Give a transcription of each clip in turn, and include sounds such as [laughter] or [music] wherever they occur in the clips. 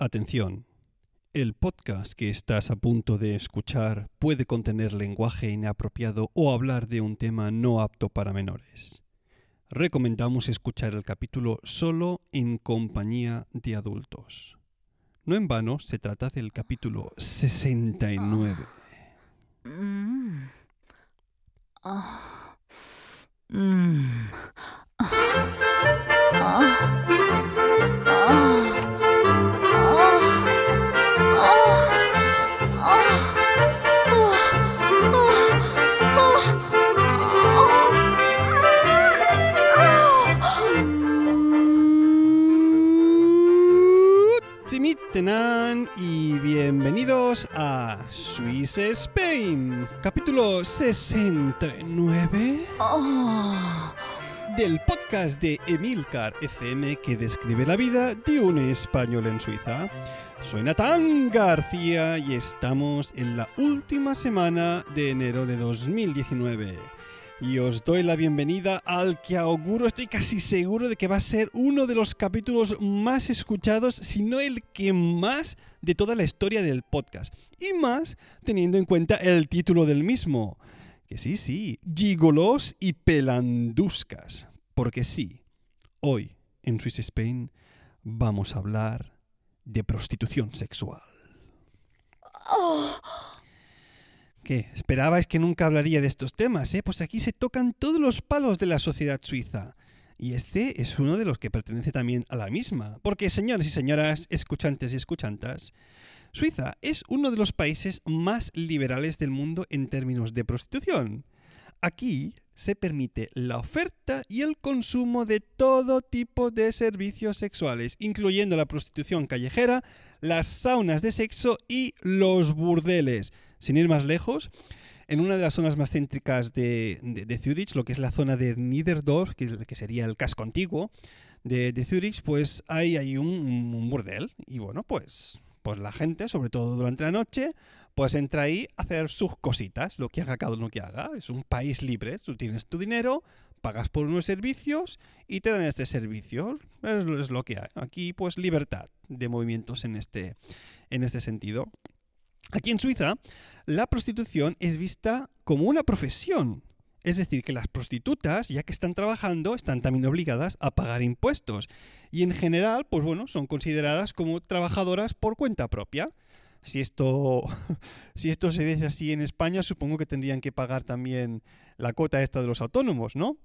Atención. El podcast que estás a punto de escuchar puede contener lenguaje inapropiado o hablar de un tema no apto para menores. Recomendamos escuchar el capítulo solo en compañía de adultos. No en vano, se trata del capítulo 69. Timitenan y bienvenidos a Swiss Spain, capítulo 69 del podcast de Emilcar FM que describe la vida de un español en Suiza. Soy Natán García y estamos en la última semana de enero de 2019. Y os doy la bienvenida al que auguro, estoy casi seguro de que va a ser uno de los capítulos más escuchados, si no el que más de toda la historia del podcast. Y más teniendo en cuenta el título del mismo. Que sí, sí, gigolos y pelanduscas. Porque sí, hoy en Swiss Spain vamos a hablar de prostitución sexual. ¿Qué? ¿Esperabais que nunca hablaría de estos temas? Eh? Pues aquí se tocan todos los palos de la sociedad suiza. Y este es uno de los que pertenece también a la misma. Porque, señores y señoras, escuchantes y escuchantas, Suiza es uno de los países más liberales del mundo en términos de prostitución. Aquí se permite la oferta y el consumo de todo tipo de servicios sexuales, incluyendo la prostitución callejera, las saunas de sexo y los burdeles. Sin ir más lejos, en una de las zonas más céntricas de, de, de Zurich, lo que es la zona de Niederdorf, que, que sería el casco antiguo de, de Zurich, pues hay, hay un, un burdel. Y bueno, pues, pues la gente, sobre todo durante la noche, pues entra ahí a hacer sus cositas, lo que haga cada uno que haga. Es un país libre, tú tienes tu dinero, pagas por unos servicios y te dan este servicio. Es, es lo que hay. Aquí, pues, libertad de movimientos en este, en este sentido. Aquí en Suiza, la prostitución es vista como una profesión. Es decir, que las prostitutas, ya que están trabajando, están también obligadas a pagar impuestos. Y en general, pues bueno, son consideradas como trabajadoras por cuenta propia. Si esto, [laughs] si esto se dice así en España, supongo que tendrían que pagar también la cuota esta de los autónomos, ¿no?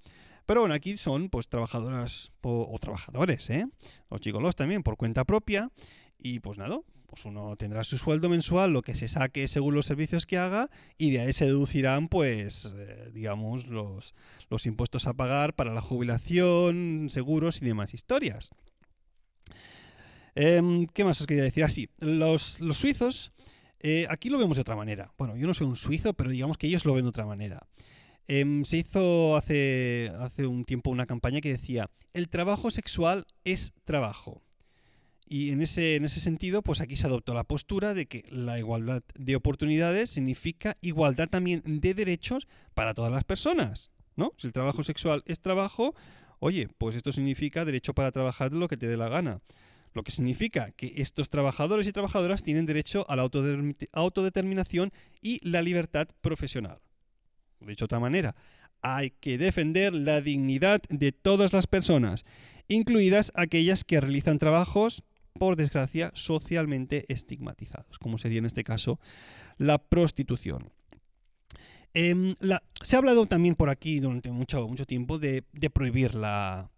Pero bueno, aquí son pues trabajadoras o trabajadores, ¿eh? Los chicolos también por cuenta propia. Y pues nada, pues uno tendrá su sueldo mensual, lo que se saque según los servicios que haga, y de ahí se deducirán, pues, eh, digamos, los, los impuestos a pagar para la jubilación, seguros y demás historias. Eh, ¿Qué más os quería decir? Así, los, los suizos, eh, aquí lo vemos de otra manera. Bueno, yo no soy un suizo, pero digamos que ellos lo ven de otra manera. Eh, se hizo hace, hace un tiempo una campaña que decía, el trabajo sexual es trabajo. Y en ese, en ese sentido, pues aquí se adoptó la postura de que la igualdad de oportunidades significa igualdad también de derechos para todas las personas, ¿no? Si el trabajo sexual es trabajo, oye, pues esto significa derecho para trabajar de lo que te dé la gana. Lo que significa que estos trabajadores y trabajadoras tienen derecho a la autodeterminación y la libertad profesional. Dicho de otra manera, hay que defender la dignidad de todas las personas, incluidas aquellas que realizan trabajos por desgracia, socialmente estigmatizados, como sería en este caso la prostitución. La, se ha hablado también por aquí durante mucho, tiempo de, prohibir la,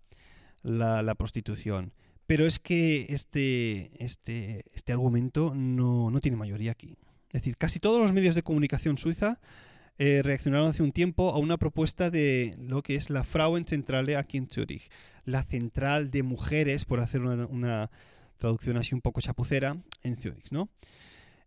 prostitución, pero es que este, este, este argumento no, no, tiene mayoría aquí. Es decir, casi todos los medios de comunicación suiza eh, reaccionaron hace un tiempo a una propuesta de lo que es la Frauenzentrale aquí en Zurich, la central de mujeres, por hacer una, una traducción así un poco chapucera, en Zurich, ¿no?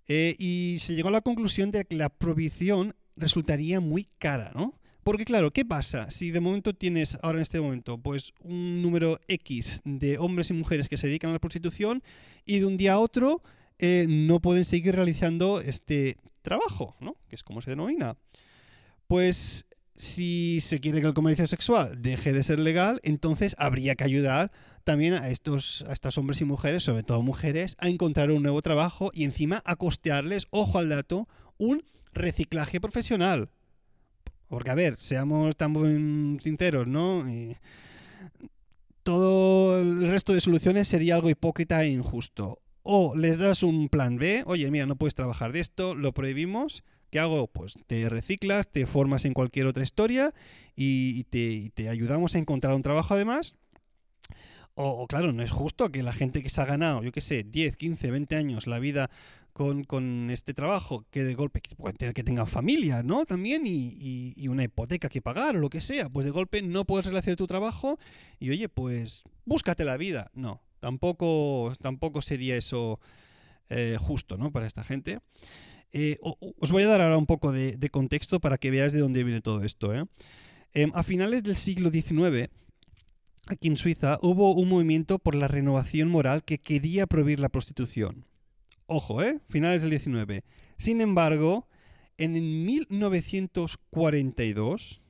Eh, y se llegó a la conclusión de que la prohibición resultaría muy cara, ¿no? Porque claro, ¿qué pasa? Si de momento tienes, ahora en este momento, pues un número X de hombres y mujeres que se dedican a la prostitución y de un día a otro eh, no pueden seguir realizando este trabajo, ¿no? Que es como se denomina. Pues si se quiere que el comercio sexual deje de ser legal, entonces habría que ayudar también a estos, a estos hombres y mujeres, sobre todo mujeres, a encontrar un nuevo trabajo y encima a costearles, ojo al dato, un reciclaje profesional. Porque, a ver, seamos tan sinceros, ¿no? todo el resto de soluciones sería algo hipócrita e injusto. O les das un plan B, oye, mira, no puedes trabajar de esto, lo prohibimos, ¿Qué hago? Pues te reciclas, te formas en cualquier otra historia y te, ayudamos a encontrar un trabajo además. O, claro, no es justo que la gente que se ha ganado, yo qué sé, 10, 15, 20 años la vida con, este trabajo, que de golpe pueden tener que tengan familia, ¿no? También y, una hipoteca que pagar o lo que sea, pues de golpe no puedes relacionar tu trabajo y oye, pues búscate la vida. No, tampoco, tampoco sería eso eh, justo, ¿no? Para esta gente. Eh, os voy a dar ahora un poco de, contexto para que veáis de dónde viene todo esto. ¿eh? Em, a finales del siglo XIX, aquí en Suiza, hubo un movimiento por la renovación moral que quería prohibir la prostitución. Ojo, ¿eh? Finales del XIX. Sin embargo, en 1942,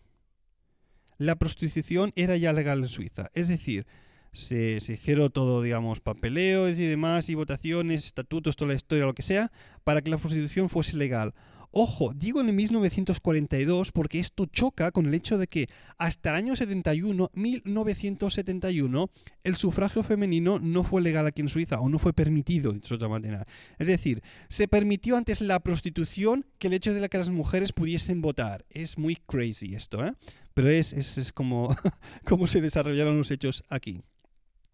la prostitución era ya legal en Suiza. Es decir, se, hicieron todo, digamos, papeleos y demás, y votaciones, estatutos, toda la historia, lo que sea, para que la prostitución fuese legal. Ojo, digo en 1942 porque esto choca con el hecho de que hasta el año 71, 1971, el sufragio femenino no fue legal aquí en Suiza o no fue permitido, de otra manera. Es decir, se permitió antes la prostitución que el hecho de que las mujeres pudiesen votar. Es muy crazy esto, ¿eh? Pero es, es, es como, [laughs] como se desarrollaron los hechos aquí.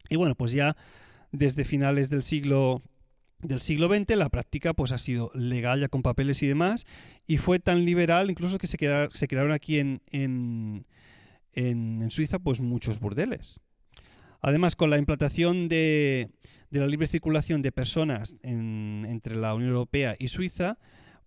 Y bueno, pues ya desde finales del siglo del siglo XX la práctica pues ha sido legal ya con papeles y demás y fue tan liberal incluso que se, se crearon aquí en, Suiza pues muchos burdeles. Además con la implantación de, de la libre circulación de personas entre la Unión Europea y Suiza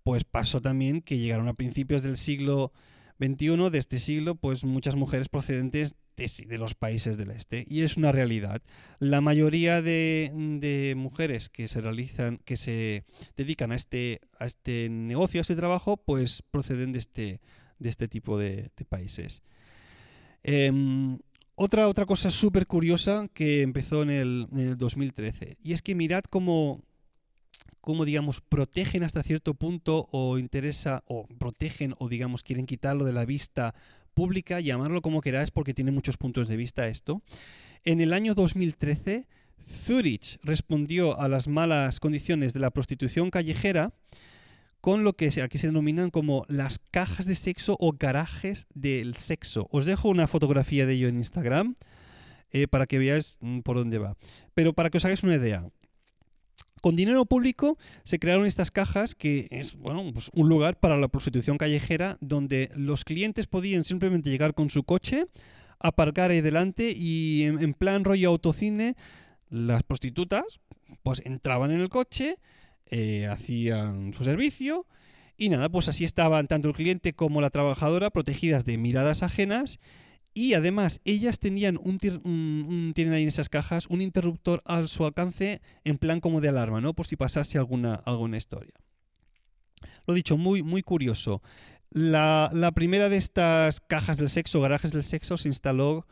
pues pasó también que llegaron a principios del siglo XXI, de este siglo, pues muchas mujeres procedentes de, los países del este. Y es una realidad. La mayoría de, mujeres que se realizan, que se dedican a este, a este negocio, a este trabajo, pues proceden de este, de este tipo de, países. Em, otra, otra cosa súper curiosa que empezó en el, en el 2013. Y es que mirad cómo cómo digamos protegen hasta cierto punto o interesa o protegen o digamos quieren quitarlo de la vista pública, llamarlo como queráis porque tiene muchos puntos de vista esto. En el año 2013 Zurich respondió a las malas condiciones de la prostitución callejera con lo que aquí se denominan como las cajas de sexo o garajes del sexo. Os dejo una fotografía de ello en Instagram eh, para que veáis mm, por dónde va. Pero para que os hagáis una idea, con dinero público se crearon estas cajas que es bueno, pues un lugar para la prostitución callejera donde los clientes podían simplemente llegar con su coche, aparcar ahí delante y en, plan rollo autocine las prostitutas pues entraban en el coche, eh, hacían su servicio y nada, pues así estaban tanto el cliente como la trabajadora protegidas de miradas ajenas y además, ellas tenían un, tienen ahí en esas cajas un interruptor a su alcance en plan como de alarma, ¿no? Por si pasase alguna, alguna historia. Lo dicho, muy, muy curioso. La, primera de estas cajas del sexo, garajes del sexo, se instaló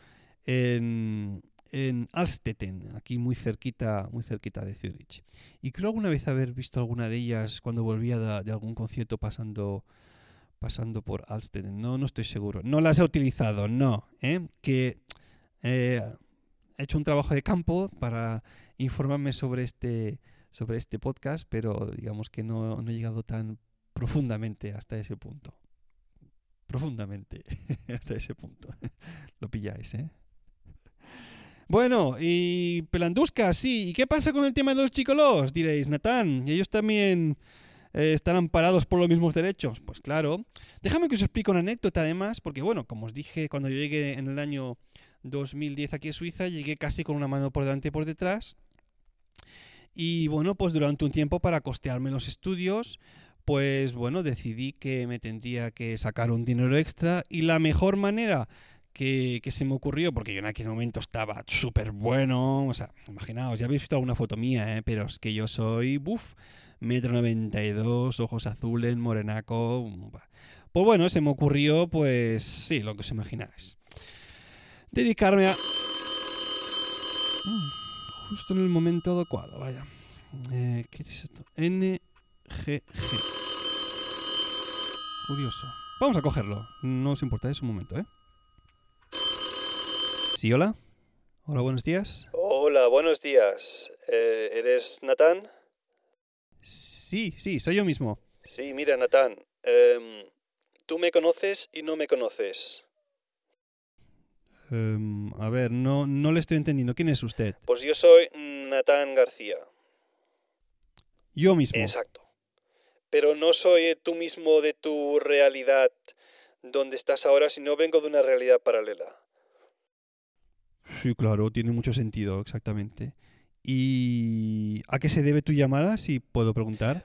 en, en Alstetten, aquí muy cerquita, muy cerquita de Zurich. Y creo alguna vez haber visto alguna de ellas cuando volvía de algún concierto pasando pasando por Alsted. No, no estoy seguro. No las he utilizado, no. ¿eh? Eh, he hecho un trabajo de campo para informarme sobre este, sobre este podcast, pero digamos que no, no he llegado tan profundamente hasta ese punto. Profundamente [laughs] hasta ese punto. [laughs] Lo pilláis, ¿eh? Bueno, y Pelandusca, sí. ¿Y qué pasa con el tema de los chicolos? Diréis, Natán. Ellos también eh, están amparados por los mismos derechos? Pues claro. Déjame que os explique una anécdota además, porque bueno, como os dije, cuando yo llegué en el año 2010 aquí a Suiza, llegué casi con una mano por delante y por detrás. Y bueno, pues durante un tiempo para costearme los estudios, pues bueno, decidí que me tendría que sacar un dinero extra y la mejor manera que, se me ocurrió, porque yo en aquel momento estaba súper bueno, o sea, imaginaos, ya habéis visto alguna foto mía, ¿eh? pero es que yo soy, buf, metro 92, ojos azules, morenaco. Pues bueno, se me ocurrió, pues sí, lo que os imagináis. Dedicarme a... Mm, justo en el momento adecuado, vaya. Eh, ¿Qué es esto? NGG. Curioso. Vamos a cogerlo. No os importa, es un momento, ¿eh? Sí, hola. Hola, buenos días. Hola, buenos días. Eh, ¿Eres Natán? Sí, sí, soy yo mismo. Sí, mira, Natán. em, tú me conoces y no me conoces. Em, a ver, no, no le estoy entendiendo. ¿Quién es usted? Pues yo soy Natán García. Yo mismo. Exacto. Pero no soy tú mismo de tu realidad donde estás ahora, sino vengo de una realidad paralela. Sí, claro, tiene mucho sentido, exactamente. ¿Y a qué se debe tu llamada, si puedo preguntar?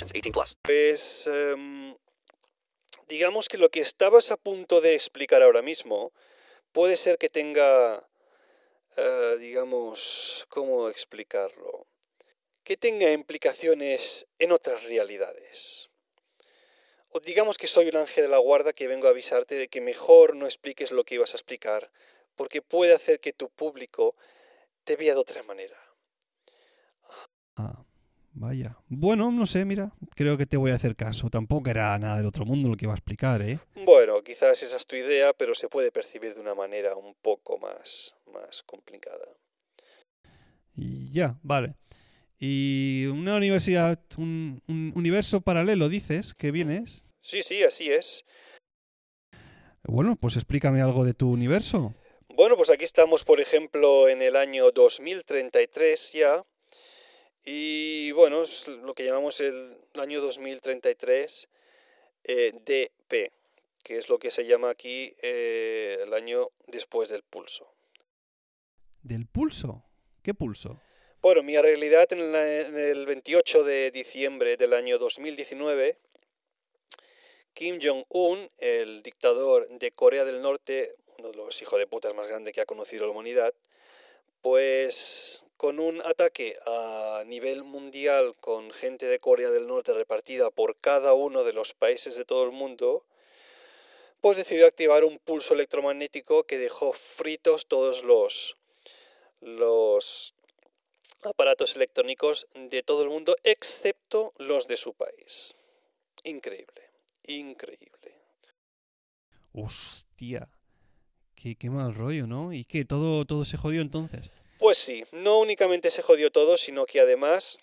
18 plus. Pues em, digamos que lo que estabas a punto de explicar ahora mismo puede ser que tenga, eh, digamos, ¿cómo explicarlo? Que tenga implicaciones en otras realidades. O digamos que soy un ángel de la guarda que vengo a avisarte de que mejor no expliques lo que ibas a explicar, porque puede hacer que tu público te vea de otra manera. Ah, vaya. Bueno, no sé, mira, creo que te voy a hacer caso. Tampoco era nada del otro mundo lo que iba a explicar, ¿eh? Bueno, quizás esa es tu idea, pero se puede percibir de una manera un poco más, más complicada. Ya, vale. Y una universidad, un, un universo paralelo, dices, que vienes. Sí, sí, así es. Bueno, pues explícame algo de tu universo. Bueno, pues aquí estamos, por ejemplo, en el año 2033 ya. Y bueno, es lo que llamamos el año 2033 eh, DP, que es lo que se llama aquí eh, el año después del pulso. ¿Del pulso? ¿Qué pulso? Bueno, mi realidad en, la- en el 28 de diciembre del año 2019, Kim Jong-un, el dictador de Corea del Norte, uno de los hijos de putas más grandes que ha conocido la humanidad, pues con un ataque a nivel mundial con gente de Corea del Norte repartida por cada uno de los países de todo el mundo, pues decidió activar un pulso electromagnético que dejó fritos todos los, los aparatos electrónicos de todo el mundo, excepto los de su país. Increíble, increíble. Hostia. Qué, qué mal rollo, ¿no? ¿Y qué? ¿Todo, todo se jodió entonces? Pues sí, no únicamente se jodió todo, sino que además,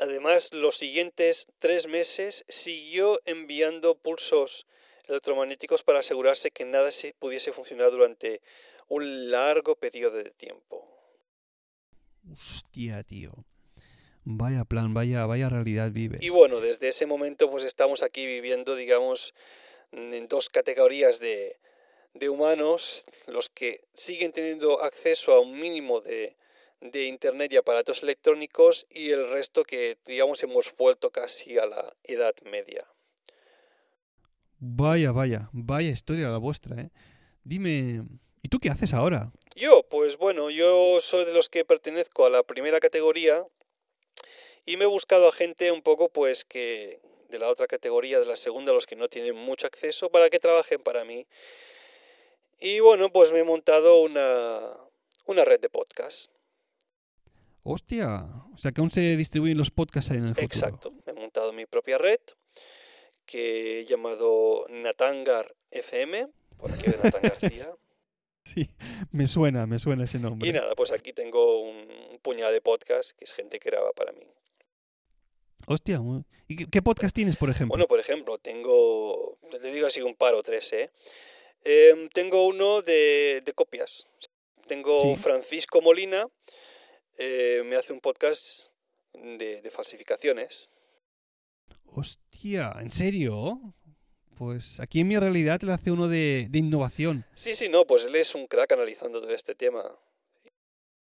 además los siguientes tres meses siguió enviando pulsos electromagnéticos para asegurarse que nada se pudiese funcionar durante un largo periodo de tiempo. Hostia, tío. Vaya plan, vaya, vaya realidad vives. Y bueno, desde ese momento pues estamos aquí viviendo, digamos, en dos categorías de, de humanos, los que siguen teniendo acceso a un mínimo de, de Internet y aparatos electrónicos y el resto que, digamos, hemos vuelto casi a la Edad Media. Vaya, vaya, vaya historia la vuestra, ¿eh? Dime, ¿y tú qué haces ahora? Yo, pues bueno, yo soy de los que pertenezco a la primera categoría y me he buscado a gente un poco pues que de la otra categoría, de la segunda, los que no tienen mucho acceso, para que trabajen para mí. Y bueno, pues me he montado una, una red de podcast. Hostia, o sea que aún se distribuyen los podcasts ahí en el futuro. Exacto, me he montado mi propia red que he llamado Natangar FM, por aquí de Natán García. [laughs] Sí, me suena, me suena ese nombre. Y nada, pues aquí tengo un puñado de podcasts que es gente que graba para mí. Hostia, ¿y qué, qué podcast tienes, por ejemplo? Bueno, por ejemplo, tengo, te digo así un par o tres, ¿eh? Em, tengo uno de, de copias. Tengo Sí. Francisco Molina, eh, me hace un podcast de, de falsificaciones. Hostia, ¿en serio? Pues aquí en mi realidad le hace uno de, de innovación. Sí, sí, no, pues él es un crack analizando todo este tema.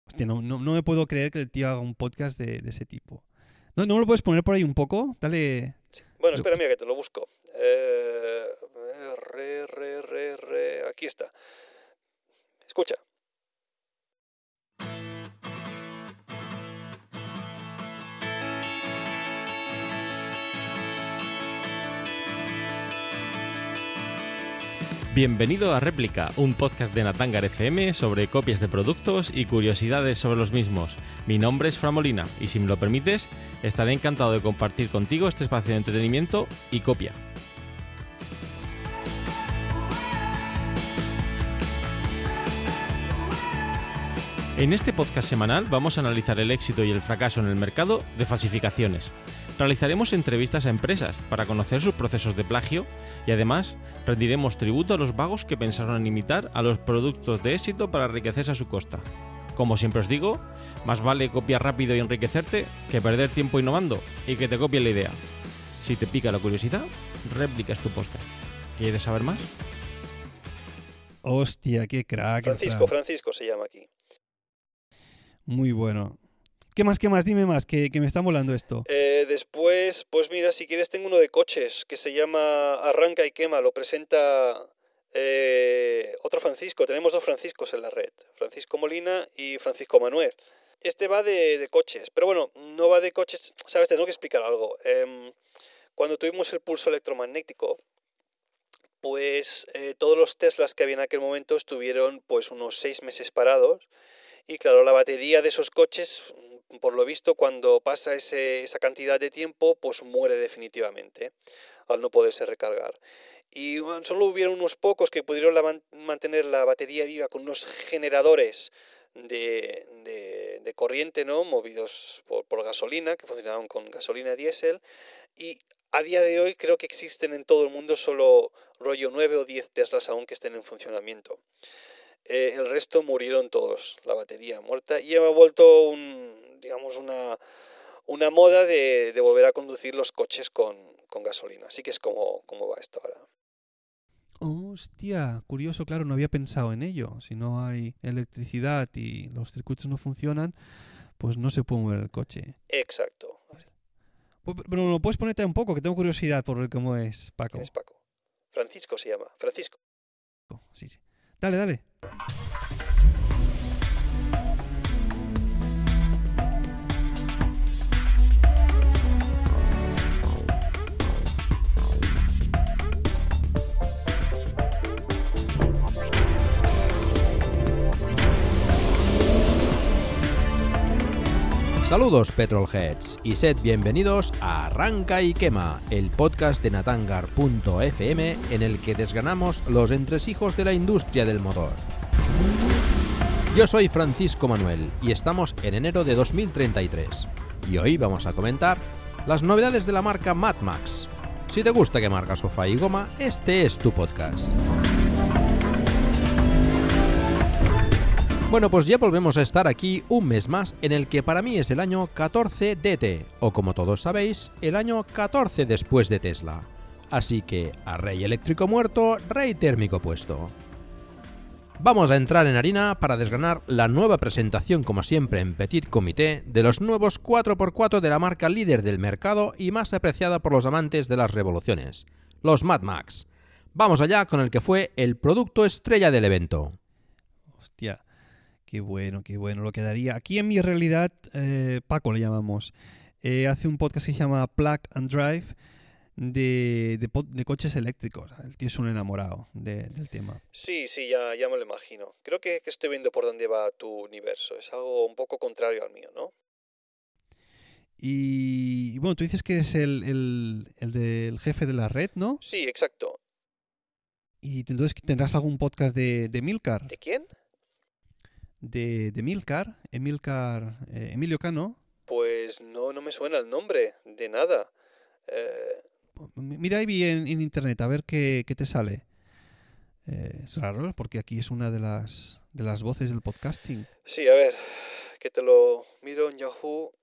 Hostia, no, no, no me puedo creer que el tío haga un podcast de, de ese tipo. ¿No, ¿No me lo puedes poner por ahí un poco? Dale. Bueno, espera, mira que te lo busco. Eh, re, re, re, re, aquí está. Escucha. Bienvenido a Réplica, un podcast de Natangar FM sobre copias de productos y curiosidades sobre los mismos. Mi nombre es Framolina y si me lo permites, estaré encantado de compartir contigo este espacio de entretenimiento y copia. En este podcast semanal vamos a analizar el éxito y el fracaso en el mercado de falsificaciones. Realizaremos entrevistas a empresas para conocer sus procesos de plagio y además rendiremos tributo a los vagos que pensaron en imitar a los productos de éxito para enriquecerse a su costa. Como siempre os digo, más vale copiar rápido y enriquecerte que perder tiempo innovando y que te copien la idea. Si te pica la curiosidad, réplica es tu podcast. ¿Quieres saber más? Hostia, qué crack. Francisco, Fran. Francisco se llama aquí. Muy bueno. ¿Qué más, qué más? Dime más, que, que me está molando esto. Eh, después, pues mira, si quieres tengo uno de coches que se llama Arranca y quema, lo presenta eh, otro Francisco, tenemos dos Franciscos en la red, Francisco Molina y Francisco Manuel. Este va de, de coches, pero bueno, no va de coches, sabes, tengo que explicar algo. Em, cuando tuvimos el pulso electromagnético, pues eh, todos los Teslas que había en aquel momento estuvieron pues unos seis meses parados y claro, la batería de esos coches, mm, por lo visto, cuando pasa ese- esa cantidad de tiempo, pues muere definitivamente al no poderse recargar. Y solo hubieron unos pocos que pudieron mantener la batería viva con unos generadores de, de- corriente, ¿no? Movidos por, por gasolina, que funcionaban con gasolina diésel. Y a día de hoy creo que existen en todo el mundo solo rollo 9 o 10 Teslas aún que estén en funcionamiento. Eh, el resto murieron todos, la batería muerta, y ha vuelto un, digamos, una, una moda de, de volver a conducir los coches con, con gasolina. Así que es como, como va esto ahora. Hostia, curioso, claro, no había pensado en ello. Si no hay electricidad y los circuitos no funcionan, pues no se puede mover el coche. Exacto. Pu- Pero lo puedes ponerte un poco, que tengo curiosidad por ver cómo es, Paco. ¿Quién es Paco? Francisco se llama. Francisco. Sí, sí. Dale, dale. Saludos Petrolheads y sed bienvenidos a Arranca y Quema, el podcast de Natangar.fm en el que desganamos los entresijos de la industria del motor. Yo soy Francisco Manuel y estamos en enero de 2033 y hoy vamos a comentar las novedades de la marca Mad Max. Si te gusta que marca sofá y goma, este es tu podcast. Bueno, pues ya volvemos a estar aquí un mes más en el que para mí es el año 14 DT, o como todos sabéis, el año 14 después de Tesla. Así que a rey eléctrico muerto, rey térmico puesto. Vamos a entrar en harina para desgranar la nueva presentación, como siempre en Petit Comité, de los nuevos 4x4 de la marca líder del mercado y más apreciada por los amantes de las revoluciones, los Mad Max. Vamos allá con el que fue el producto estrella del evento. Hostia, qué bueno, qué bueno. Lo quedaría. Aquí en mi realidad, eh, Paco le llamamos. eh, hace un podcast que se llama Plug and Drive de, de coches eléctricos. El tío es un enamorado de- del tema. Sí, sí, ya, ya me lo imagino. Creo que, que estoy viendo por dónde va tu universo. Es algo un poco contrario al mío, ¿no? Y, y bueno, tú dices que es el, el, el del jefe de la red, ¿no? Sí, exacto. Y entonces tendrás algún podcast de, de Milcar, ¿De quién? De, de Milcar, Emilcar, eh, Emilio Cano. Pues no, no me suena el nombre, de nada. Eh, Mira ahí en, en internet a ver qué, qué te sale. Eh, es raro porque aquí es una de las, de las voces del podcasting. sí, a ver, que te lo miro en Yahoo.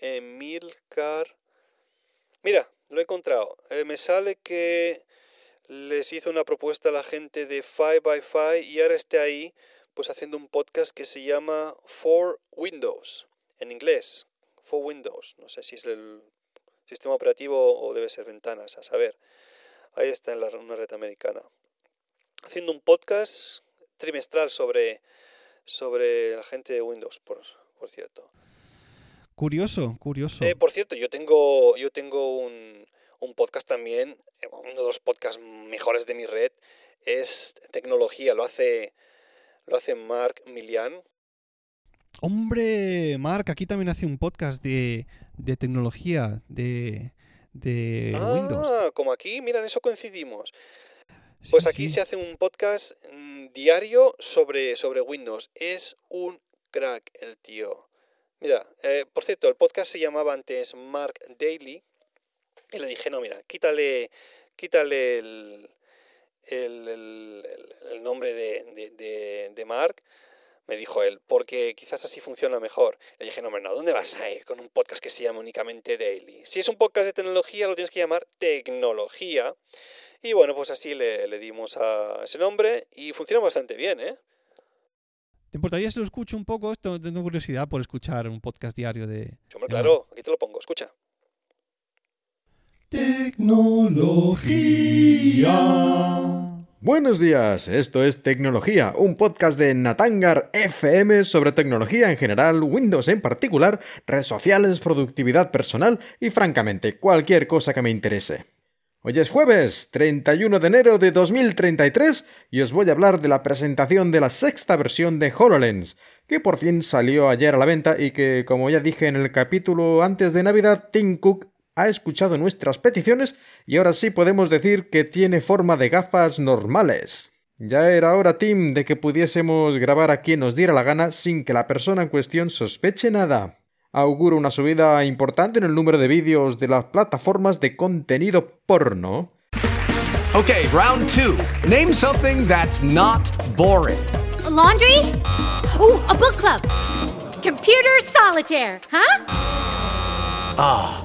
Emilcar. Mira, lo he encontrado. Eh, me sale que les hizo una propuesta a la gente de 5by5 y ahora está ahí pues haciendo un podcast que se llama For Windows, en inglés. For Windows. No sé si es el sistema operativo o debe ser ventanas, a saber. Ahí está en la, una red americana. Haciendo un podcast trimestral sobre, sobre la gente de Windows, por, por cierto. Curioso, curioso. Eh, por cierto, yo tengo, yo tengo un, un podcast también, eh, uno de los podcasts mejores de mi red, es tecnología, lo hace, lo hace Mark Milian. Hombre, Mark, aquí también hace un podcast de, de tecnología, de, de Windows. Ah, como aquí, mira, en eso coincidimos. Pues Sí, aquí sí. se hace un podcast mm, diario sobre, sobre Windows. Es un crack el tío. Mira, eh, por cierto, el podcast se llamaba antes Mark Daily. Y le dije, no, mira, quítale, quítale el, el, el- el- el nombre de, de- de- de Mark. Me dijo él, porque quizás así funciona mejor. Le dije, no, no, ¿dónde vas a ir con un podcast que se llama únicamente Daily? Si es un podcast de tecnología, lo tienes que llamar Tecnología. Y bueno, pues así le, le dimos a ese nombre y funciona bastante bien, ¿eh? ¿Te importaría si lo escucho un poco? Esto tengo curiosidad por escuchar un podcast diario de... Sí, hombre, de claro, aquí te lo pongo, escucha. Buenos días, esto es Tecnología, un podcast de Natangar FM sobre tecnología en general, Windows en particular, redes sociales, productividad personal y francamente cualquier cosa que me interese. Hoy es jueves 31 de enero de 2033 y os voy a hablar de la presentación de la sexta versión de HoloLens, que por fin salió ayer a la venta y que, como ya dije en el capítulo antes de Navidad, Tim Cook ha escuchado nuestras peticiones y ahora sí podemos decir que tiene forma de gafas normales. Ya era hora, Tim, de que pudiésemos grabar a quien nos diera la gana sin que la persona en cuestión sospeche nada. Auguro una subida importante en el número de vídeos de las plataformas de contenido porno. Okay, round two. Name something that's not boring. A laundry? Ooh, a book club. Computer solitaire, huh? Ah,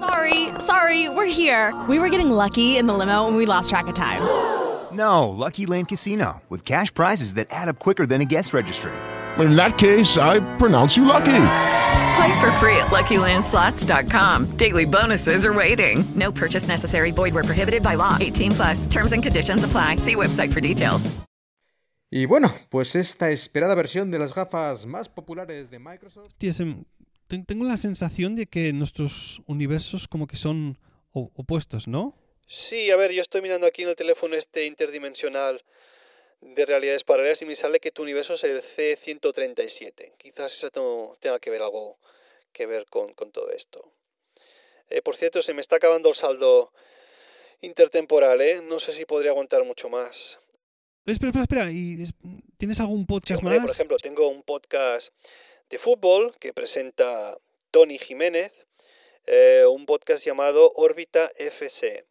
Sorry, sorry, we're here. We were getting lucky in the limo and we lost track of time. [gasps] No, Lucky Land Casino, with cash prizes that add up quicker than a guest registry. In that case, I pronounce you lucky. Play for free at LuckyLandSlots.com. Daily bonuses are waiting. No purchase necessary. Void were prohibited by law. 18 plus. Terms and conditions apply. See website for details. Y bueno, pues esta esperada versión de las gafas más populares de Microsoft. Tengo la sensación de que nuestros universos como que son opuestos, ¿no? Sí, a ver, yo estoy mirando aquí en el teléfono este interdimensional de realidades paralelas y me sale que tu universo es el C137. Quizás eso tenga que ver algo que ver con, con todo esto. Eh, por cierto, se me está acabando el saldo intertemporal, ¿eh? No sé si podría aguantar mucho más. Espera, espera, espera. ¿y es- ¿Tienes algún Sí, podcast hombre, más? por ejemplo, tengo un podcast de fútbol que presenta Tony Jiménez, eh, un podcast llamado Órbita FC.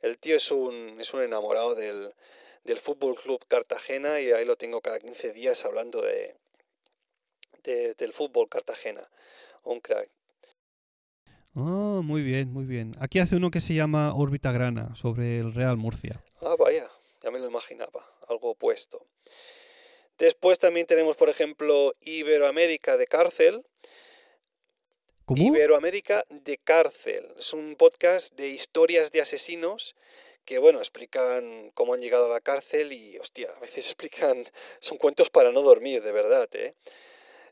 El tío es un, es un enamorado del, del Fútbol Club Cartagena y ahí lo tengo cada 15 días hablando de, de- del fútbol Cartagena. Un crack. Oh, muy bien, muy bien. Aquí hace uno que se llama Órbita Grana, sobre el Real Murcia. Ah, vaya, ya me lo imaginaba, algo opuesto. Después también tenemos, por ejemplo, Iberoamérica de Cárcel, ¿Cómo? Iberoamérica de Cárcel. Es un podcast de historias de asesinos que, bueno, explican cómo han llegado a la cárcel y, hostia, a veces [laughs] explican, son cuentos para no dormir, de verdad, ¿eh?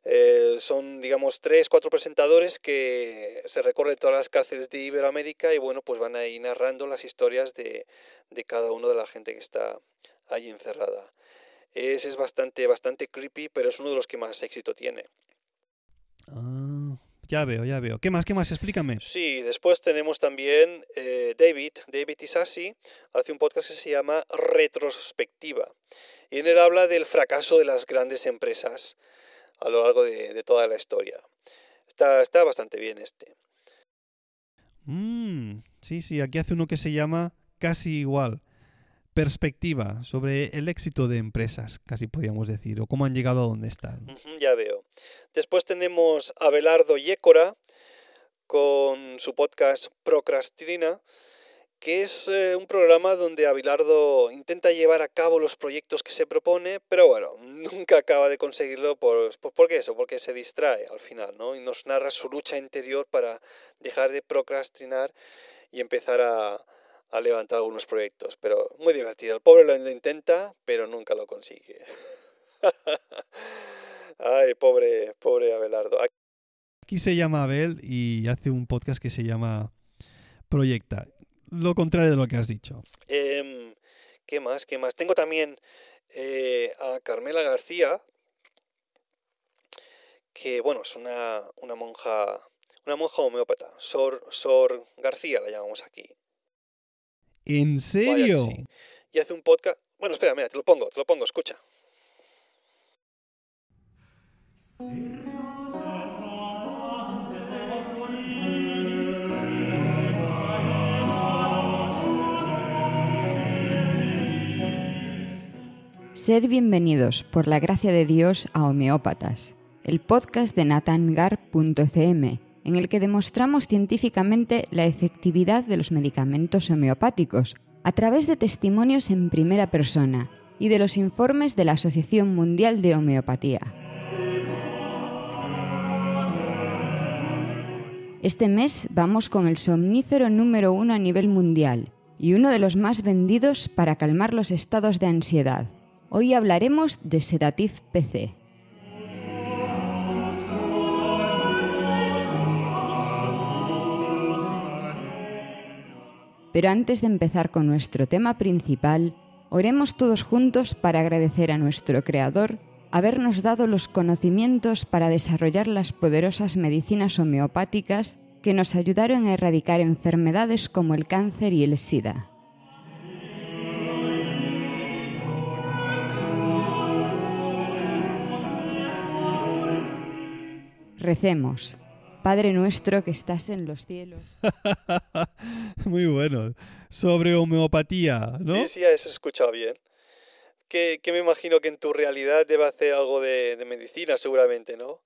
Eh, son, digamos, tres, cuatro presentadores que se recorren todas las cárceles de Iberoamérica y bueno, pues van a ir narrando las historias de, de cada uno de la gente que está ahí encerrada. Ese es bastante, bastante creepy, pero es uno de los que más éxito tiene. Ah, ya veo, ya veo. ¿Qué más, qué más? Explícame. Sí, después tenemos también eh, David, David Isasi, hace un podcast que se llama Retrospectiva. Y en él habla del fracaso de las grandes empresas a lo largo de, de toda la historia. Está, está bastante bien este. Mm, sí, sí, aquí hace uno que se llama casi igual. Perspectiva sobre el éxito de empresas, casi podríamos decir, o cómo han llegado a donde están. Ya veo. Después tenemos a Belardo Yécora con su podcast Procrastina, que es eh, un programa donde Abelardo intenta llevar a cabo los proyectos que se propone, pero bueno, [laughs] nunca acaba de conseguirlo por, por, ¿por qué eso? Porque se distrae al final, ¿no? Y nos narra su lucha interior para dejar de procrastinar y empezar a, a levantar algunos proyectos. Pero muy divertido. El pobre lo, lo intenta, pero nunca lo consigue. [laughs] Ay, pobre, pobre Abelardo. Aquí se llama Abel y hace un podcast que se llama Proyecta. Lo contrario de lo que has dicho. Em, ¿Qué más? ¿Qué más? Tengo también eh, a Carmela García, que bueno, es una, una monja, una monja homeópata. Sor, Sor García la llamamos aquí. ¿En serio? sí. Y hace un podcast. Bueno, espera, mira, te lo pongo, te lo pongo, escucha. Sed bienvenidos, por la gracia de Dios, a Homeópatas, el podcast de natangar.fm, en el que demostramos científicamente la efectividad de los medicamentos homeopáticos a través de testimonios en primera persona y de los informes de la Asociación Mundial de Homeopatía. Este mes vamos con el somnífero número uno a nivel mundial y uno de los más vendidos para calmar los estados de ansiedad. Hoy hablaremos de Sedatif PC. Pero antes de empezar con nuestro tema principal, oremos todos juntos para agradecer a nuestro Creador habernos dado los conocimientos para desarrollar las poderosas medicinas homeopáticas que nos ayudaron a erradicar enfermedades como el cáncer y el SIDA. Recemos. Padre nuestro que estás en los cielos. [laughs] Muy bueno. Sobre homeopatía, ¿no? Sí, sí, has escuchado bien. Que, que me imagino que en tu realidad debe hacer algo de, de medicina, seguramente, ¿no?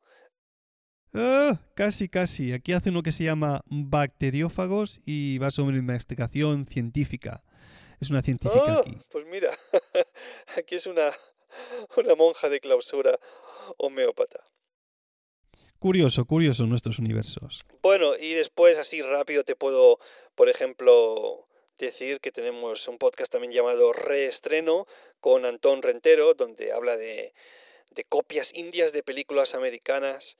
Ah, casi, casi. Aquí hace uno que se llama bacteriófagos y va sobre investigación científica. Es una científica Ah, aquí. pues mira, [laughs] aquí es una, una monja de clausura homeópata. Curioso, curioso nuestros universos. Bueno, y después así rápido te puedo, por ejemplo, decir que tenemos un podcast también llamado Reestreno con Antón Rentero, donde habla de, de copias indias de películas americanas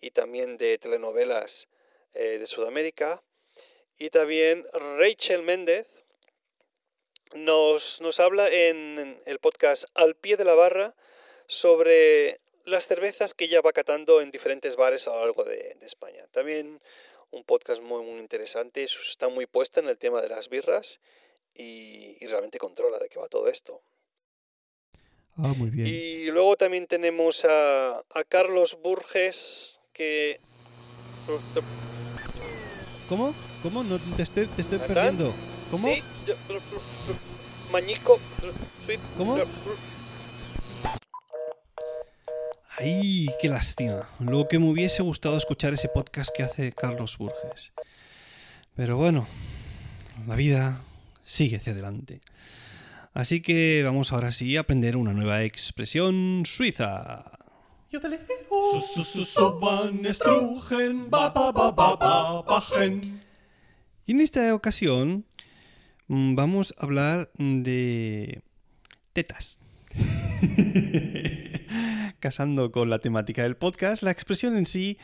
y también de telenovelas eh, de Sudamérica. Y también Rachel Méndez nos, nos habla en el podcast Al pie de la barra sobre las cervezas que ella va catando en diferentes bares a lo largo de, de España. También un podcast muy, muy interesante, está muy puesta en el tema de las birras y, y realmente controla de qué va todo esto. Ah, muy bien. Y luego también tenemos a, a Carlos Burges, que... ¿Cómo? ¿Cómo? No te estoy, te estoy perdiendo. ¿Cómo? Sí, Mañico... ¿Cómo? Ay, qué lástima. Lo que me hubiese gustado escuchar ese podcast que hace Carlos Burges. Pero bueno, la vida sigue hacia adelante. Así que vamos ahora sí a aprender una nueva expresión suiza. Y en esta ocasión mm, vamos a hablar de tetas. [laughs] casando con la temática del podcast, la expresión en sí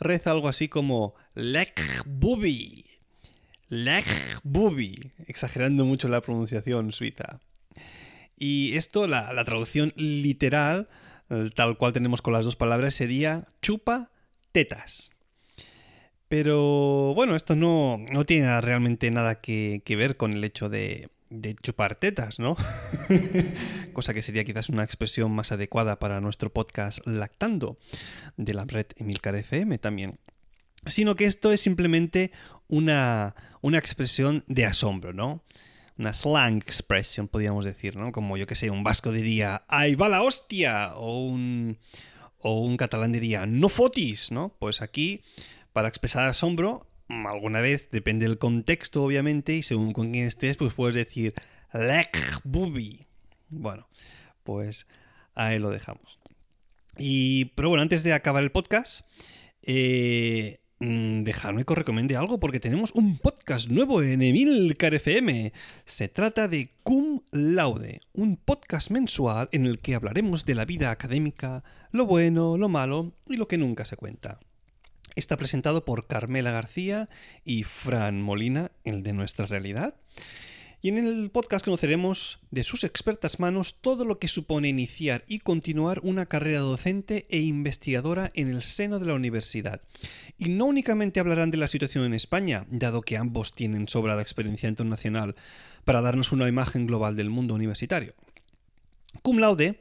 reza algo así como Lech Bubi. Lech Bubi, exagerando mucho la pronunciación suiza. Y esto, la, traducción literal, eh, tal cual tenemos con las dos palabras, sería chupa tetas. Pero bueno, esto no, no tiene realmente nada que ver con el hecho de, de chupar tetas, ¿no? [laughs] Cosa que sería quizás una expresión más adecuada para nuestro podcast Lactando de la red Emilcar FM también. Sino que esto es simplemente una, una expresión de asombro, ¿no? Una slang expression, podríamos decir, ¿no? Como yo que sé, un vasco diría, ¡ay va la hostia! O un, o un catalán diría, no fotis, ¿no? Pues aquí, para expresar asombro, alguna vez, depende del contexto, obviamente, y según con quién estés, pues puedes decir Lech Bubi. Bueno, pues ahí lo dejamos. Y, pero bueno, antes de acabar el podcast, eh, mm, dejadme que os recomiende algo, porque tenemos un podcast nuevo en Emilcar FM. Se trata de Cum Laude, un podcast mensual en el que hablaremos de la vida académica, lo bueno, lo malo y lo que nunca se cuenta. Está presentado por Carmela García y Fran Molina, el de nuestra realidad. Y en el podcast conoceremos de sus expertas manos todo lo que supone iniciar y continuar una carrera docente e investigadora en el seno de la universidad. Y no únicamente hablarán de la situación en España, dado que ambos tienen sobrada experiencia internacional para darnos una imagen global del mundo universitario. Cum Laude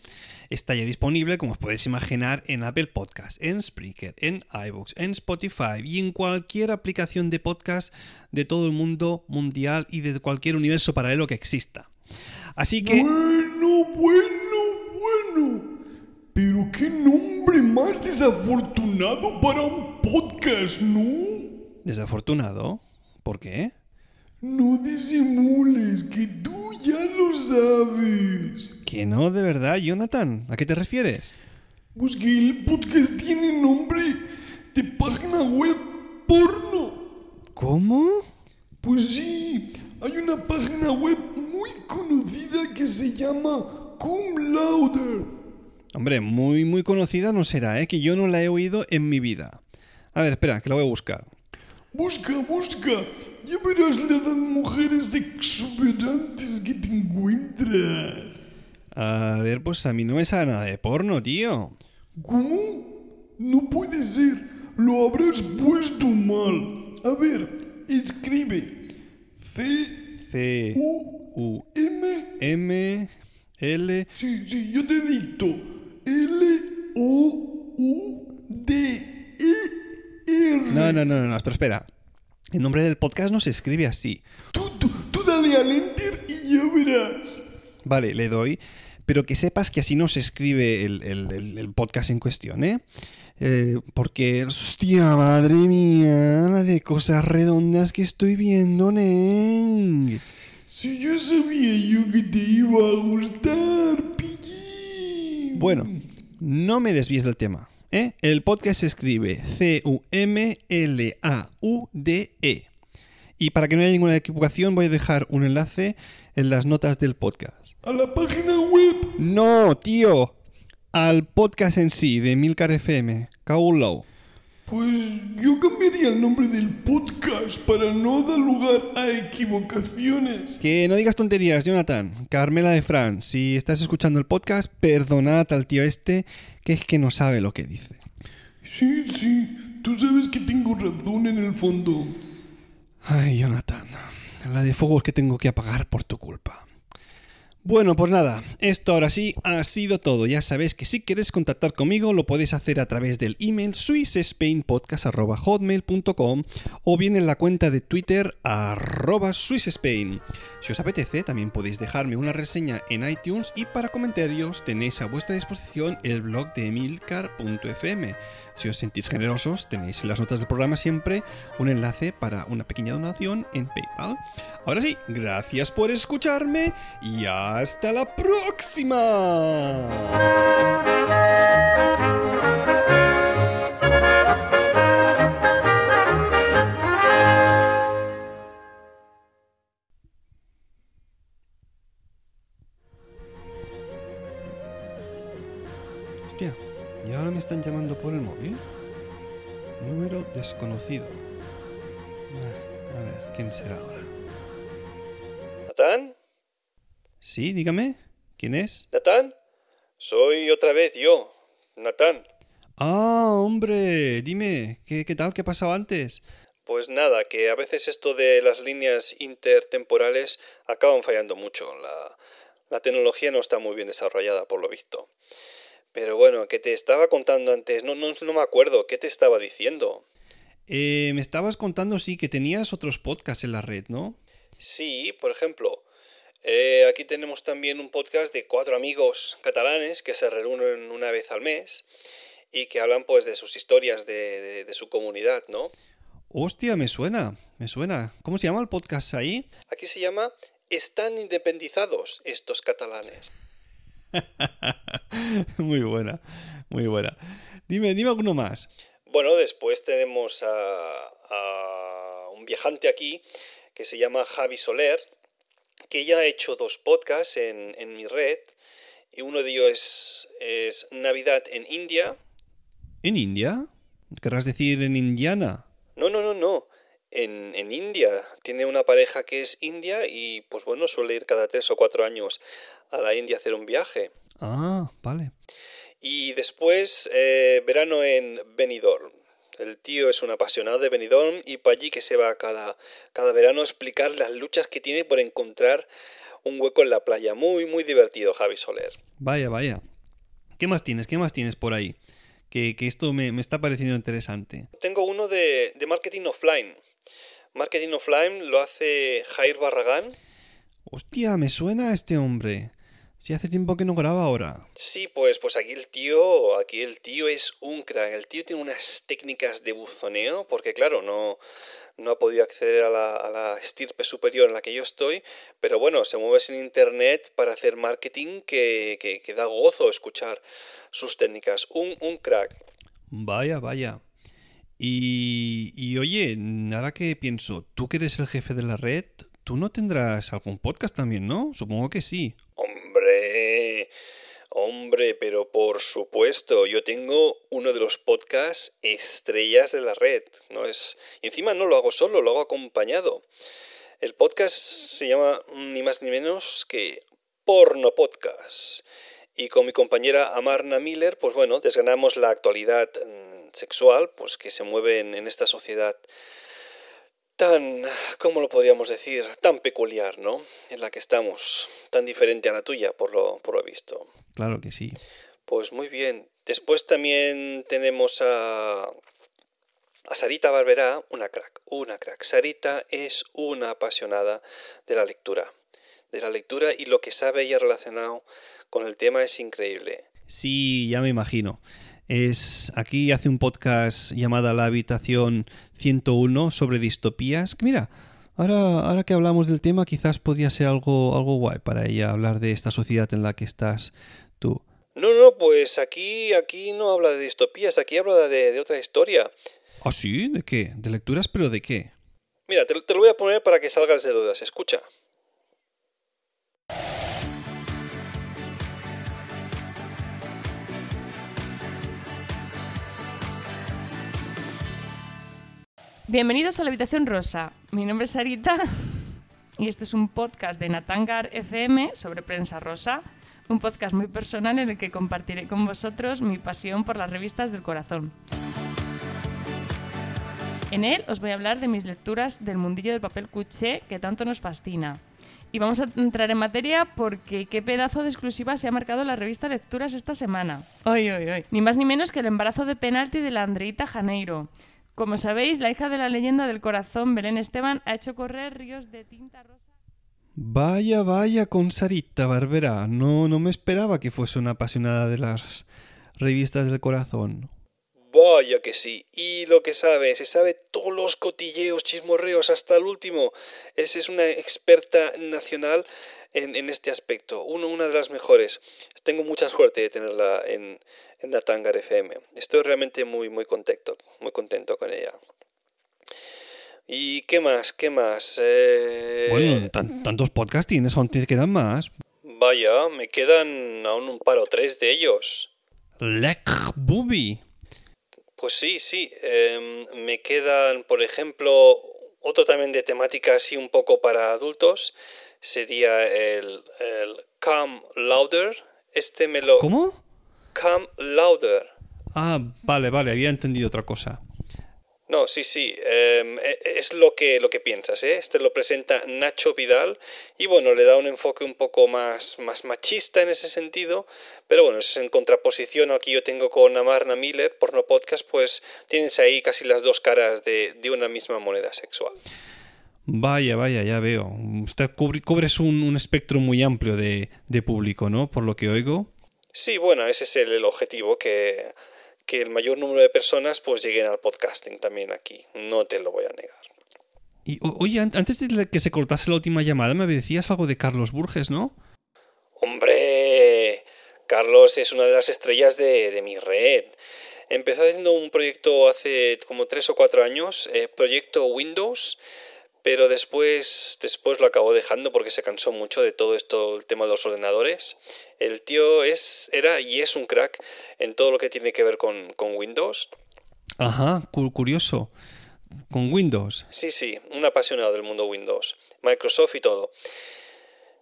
está ya disponible, como os podéis imaginar, en Apple Podcast, en Spreaker, en iVoox, en Spotify y en cualquier aplicación de podcast de todo el mundo mundial y de cualquier universo paralelo que exista. Así que... Bueno, bueno, bueno. Pero qué nombre más desafortunado para un podcast, ¿no? ¿Desafortunado? ¿Por qué? No disimules, que tú ya lo sabes. Que no, de verdad, Jonathan. ¿A qué te refieres? Pues que el podcast tiene nombre de página web porno. ¿Cómo? Pues sí, hay una página web muy conocida que se llama Cum Laude. Hombre, muy, muy conocida no será, ¿eh? Que yo no la he oído en mi vida. A ver, espera, que la voy a buscar. Busca, busca. Ya verás la de mujeres exuberantes que te encuentras. A ver, pues a mí no me sale nada de porno, tío. ¿Cómo? No puede ser. Lo habrás puesto mal. A ver, escribe. C. C. U. U. M. M. L. Sí, sí, yo te dicto. L. O. U. D. E. R. No, no, no, no, pero espera. El nombre del podcast no se escribe así. Tú, tú, tú dale al enter y ya verás. Vale, le doy. Pero que sepas que así no se escribe el, el, el, el podcast en cuestión, ¿eh? ¿eh? Porque, hostia, madre mía, la de cosas redondas que estoy viendo, Neng. Si yo sabía yo que te iba a gustar, pillín. Bueno, no me desvíes del tema. ¿Eh? El podcast se escribe C-U-M-L-A-U-D-E. Y para que no haya ninguna equivocación, voy a dejar un enlace en las notas del podcast. ¿A la página web? No, tío. Al podcast en sí, de Milcar FM. Kaulo. Pues yo cambiaría el nombre del podcast para no dar lugar a equivocaciones. Que no digas tonterías, Jonathan. Carmela de Fran, si estás escuchando el podcast, perdonad al tío este que es que no sabe lo que dice. Sí, sí, tú sabes que tengo razón en el fondo. Ay, Jonathan, la de fuegos que tengo que apagar por tu culpa. Bueno, pues nada, esto ahora sí ha sido todo. Ya sabéis que si queréis contactar conmigo lo podéis hacer a través del email swissspainpodcast.hotmail.com o bien en la cuenta de Twitter arroba swissspain. Si os apetece, también podéis dejarme una reseña en iTunes y para comentarios tenéis a vuestra disposición el blog de emilcar.fm. Si os sentís generosos, tenéis en las notas del programa siempre un enlace para una pequeña donación en PayPal. Ahora sí, gracias por escucharme y hasta la próxima. Me están llamando por el móvil. Número desconocido. Ah, A ver, ¿quién será ahora? ¿Natán? Sí, dígame. ¿Quién es? ¿Natán? Soy otra vez yo, Natán. Ah, hombre, dime, ¿qué, qué tal? ¿Qué ha pasado antes? Pues nada, que a veces esto de las líneas intertemporales acaban fallando mucho. La, la tecnología no está muy bien desarrollada, por lo visto. Pero bueno, que te estaba contando antes, no, no, no me acuerdo, ¿qué te estaba diciendo? Eh, me estabas contando, sí, que tenías otros podcasts en la red, ¿no? Sí, por ejemplo, eh, aquí tenemos también un podcast de cuatro amigos catalanes que se reúnen una vez al mes y que hablan pues de sus historias de, de- de su comunidad, ¿no? Hostia, me suena, me suena. ¿Cómo se llama el podcast ahí? Aquí se llama Están independizados estos catalanes. [laughs] muy buena, muy buena. Dime, dime alguno más. Bueno, después tenemos a, a un viajante aquí que se llama Javi Soler, que ya ha hecho dos podcasts en, en mi red, y uno de ellos es, es Navidad en India. ¿En India? ¿Querrás decir en Indiana? No, no, no, no. En, en India. Tiene una pareja que es india y pues bueno, suele ir cada tres o cuatro años a la India a hacer un viaje. Ah, vale. Y después, eh, verano en Benidorm. El tío es un apasionado de Benidorm y para allí que se va cada, cada verano a explicar las luchas que tiene por encontrar un hueco en la playa. Muy, muy divertido, Javi Soler. Vaya, vaya. ¿Qué más tienes? ¿Qué más tienes por ahí? Que, que esto me, me está pareciendo interesante. Tengo uno de, de marketing offline. Marketing offline lo hace Jair Barragán. Hostia, me suena a este hombre. Si hace tiempo que no graba ahora. Sí, pues, pues aquí el tío, aquí el tío es un crack. El tío tiene unas técnicas de buzoneo, porque claro, no, no ha podido acceder a la, a la estirpe superior en la que yo estoy, pero bueno, se mueve sin internet para hacer marketing que, que, que da gozo escuchar sus técnicas. Un, un crack. Vaya, vaya. Y, y oye, ahora que pienso, tú que eres el jefe de la red, tú no tendrás algún podcast también, ¿no? Supongo que sí. Hombre, hombre, pero por supuesto, yo tengo uno de los podcasts estrellas de la red. No es, encima no lo hago solo, lo hago acompañado. El podcast se llama ni más ni menos que Porno Podcast. Y con mi compañera Amarna Miller, pues bueno, desgranamos la actualidad mm, sexual, pues que se mueve en esta sociedad tan, ¿cómo lo podríamos decir? Tan peculiar, ¿no? En la que estamos, tan diferente a la tuya, por lo, por lo visto. Claro que sí. Pues muy bien. Después también tenemos a, a Sarita Barberá, una crack, una crack. Sarita es una apasionada de la lectura, de la lectura y lo que sabe ella relacionado con el tema es increíble. Sí, ya me imagino. Es aquí hace un podcast llamado La Habitación 101 sobre distopías. Que Mira, ahora, ahora que hablamos del tema, quizás podría ser algo, algo guay para ella hablar de esta sociedad en la que estás tú. No, no, pues aquí, aquí no habla de distopías, aquí habla de, de otra historia. ¿Ah, sí? ¿De qué? ¿De lecturas, pero de qué? Mira, te, te lo voy a poner para que salgas de dudas. Escucha. Bienvenidos a la Habitación Rosa. Mi nombre es Sarita y este es un podcast de Natangar FM sobre prensa rosa. Un podcast muy personal en el que compartiré con vosotros mi pasión por las revistas del corazón. En él os voy a hablar de mis lecturas del mundillo del papel cuché que tanto nos fascina. Y vamos a entrar en materia porque qué pedazo de exclusiva se ha marcado la revista Lecturas esta semana. Hoy, hoy, hoy. Ni más ni menos que el embarazo de penalti de la Andreita Janeiro. Como sabéis, la hija de la leyenda del corazón, Belén Esteban, ha hecho correr ríos de tinta rosa. Vaya, vaya con Sarita Barbera. No, no me esperaba que fuese una apasionada de las revistas del corazón. Vaya que sí. Y lo que sabe, se sabe todos los cotilleos, chismorreos hasta el último. Esa es una experta nacional en, en este aspecto. Uno, una de las mejores. Tengo mucha suerte de tenerla en, en Natangar FM. Estoy realmente muy, muy contento, muy contento con ella. ¿Y qué más? ¿Qué más? Eh, Bueno, tan- tantos podcasts tienes, aún te quedan más. Vaya, me quedan aún un par o tres de ellos. Lek Booby. Pues sí, sí. Em, me quedan, por ejemplo, otro también de temática así un poco para adultos. Sería el, el Come Louder. Este me lo... ¿Cómo? Come Louder. Ah, vale, vale, había entendido otra cosa. No, sí, sí, em, e- es lo que, lo que piensas, ¿eh? Este lo presenta Nacho Vidal y bueno, le da un enfoque un poco más, más machista en ese sentido, pero bueno, es en contraposición al que yo tengo con Amarna Miller, Porno Podcast, pues tienes ahí casi las dos caras de, de una misma moneda sexual. Vaya, vaya, ya veo. Usted cubre- cubres un, un espectro muy amplio de, de público, ¿no? Por lo que oigo. Sí, bueno, ese es el, el objetivo, que, que el mayor número de personas pues lleguen al podcasting también aquí, no te lo voy a negar. Y, oye, an- antes de que se cortase la última llamada, me decías algo de Carlos Burges, ¿no? Hombre, Carlos es una de las estrellas de, de mi red. Empezó haciendo un proyecto hace como tres o cuatro años, eh, proyecto Windows, pero después, después lo acabó dejando porque se cansó mucho de todo esto, el tema de los ordenadores. El tío es, era y es un crack en todo lo que tiene que ver con, con Windows. Ajá, cu- curioso. Con Windows. Sí, sí, un apasionado del mundo Windows, Microsoft y todo.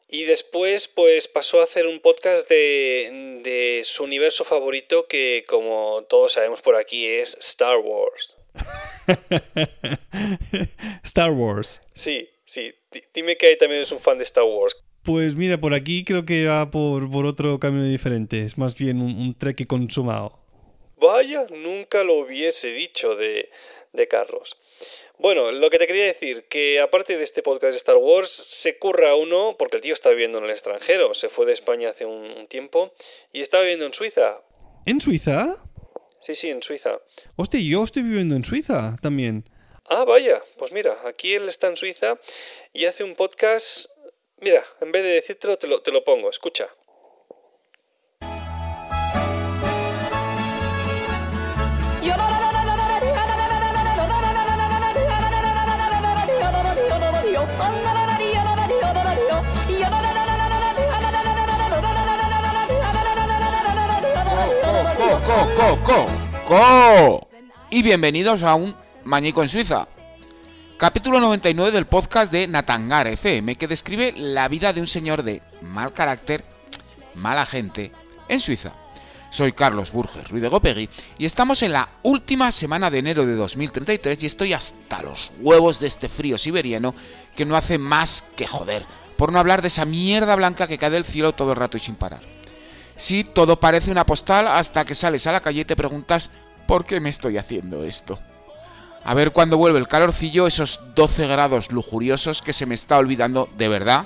Y después, pues pasó a hacer un podcast de, de su universo favorito, que como todos sabemos por aquí es Star Wars. [laughs] Star Wars. Sí, sí, di- dime que ahí también es un fan de Star Wars. Pues mira, por aquí creo que va por, por otro camino diferente. Es más bien un, un trek consumado. Vaya, nunca lo hubiese dicho de, de Carlos. Bueno, lo que te quería decir, que aparte de este podcast de Star Wars, se curra uno, porque el tío está viviendo en el extranjero, se fue de España hace un, un tiempo y está viviendo en Suiza. ¿En Suiza? Sí, sí, en Suiza. Hostia, yo estoy viviendo en Suiza también. Ah, vaya, pues mira, aquí él está en Suiza y hace un podcast... Mira, en vez de decírtelo, te lo, te lo pongo, escucha. Co, co, co, co. Y bienvenidos a un Mañico en Suiza. Capítulo 99 del podcast de Natangar FM, que describe la vida de un señor de mal carácter, mala gente, en Suiza. Soy Carlos Burges Ruiz de Gopegui y estamos en la última semana de enero de 2033 y estoy hasta los huevos de este frío siberiano que no hace más que joder, por no hablar de esa mierda blanca que cae del cielo todo el rato y sin parar. Sí, todo parece una postal hasta que sales a la calle y te preguntas ¿por qué me estoy haciendo esto? A ver cuándo vuelve el calorcillo, esos 12 grados lujuriosos que se me está olvidando de verdad,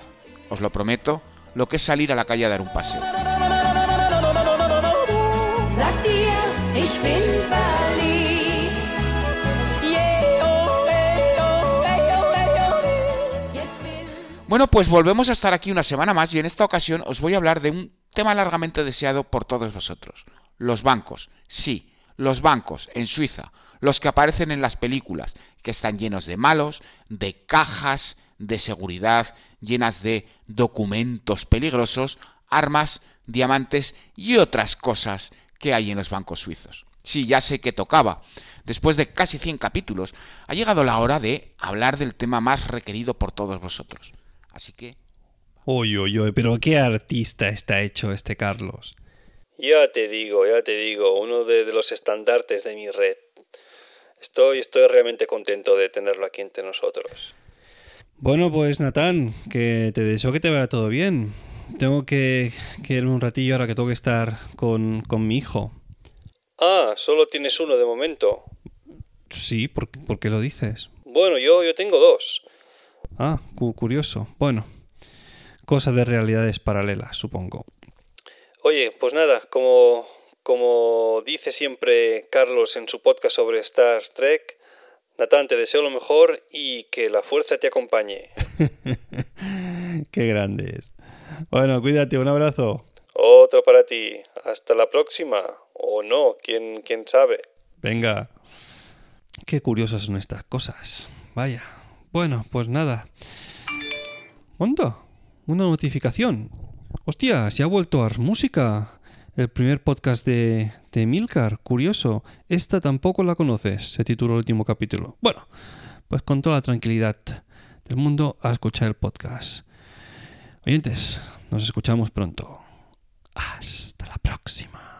os lo prometo, lo que es salir a la calle a dar un paseo. Bueno, pues volvemos a estar aquí una semana más y en esta ocasión os voy a hablar de un tema largamente deseado por todos vosotros. Los bancos. Sí, los bancos en Suiza. Los que aparecen en las películas, que están llenos de malos, de cajas de seguridad, llenas de documentos peligrosos, armas, diamantes y otras cosas que hay en los bancos suizos. Sí, ya sé que tocaba. Después de casi 100 capítulos, ha llegado la hora de hablar del tema más requerido por todos vosotros. Así que Oye, oye, pero qué artista está hecho este Carlos. Ya te digo, ya te digo, uno de, de los estandartes de mi red. Estoy, estoy realmente contento de tenerlo aquí entre nosotros. Bueno, pues Natán, que te deseo que te vaya todo bien. Tengo que, que irme un ratillo ahora que tengo que estar con, con mi hijo. Ah, solo tienes uno de momento. Sí, ¿por, qué- por qué lo dices? Bueno, yo, yo tengo dos. Ah, cu- curioso. Bueno, cosa de realidades paralelas, supongo. Oye, pues nada, como, como dice siempre Carlos en su podcast sobre Star Trek, Natán, te deseo lo mejor y que la fuerza te acompañe. [laughs] Qué grande es. Bueno, cuídate, un abrazo. Otro para ti. Hasta la próxima. O no, quién, quién sabe. Venga. Qué curiosas son estas cosas. Vaya. Bueno, pues nada. ¿Onda? Una notificación. Hostia, se ha vuelto a música El primer podcast de, de Milcar, curioso. Esta tampoco la conoces, se tituló el último capítulo. Bueno, pues con toda la tranquilidad del mundo a escuchar el podcast. Oyentes, nos escuchamos pronto. Hasta la próxima.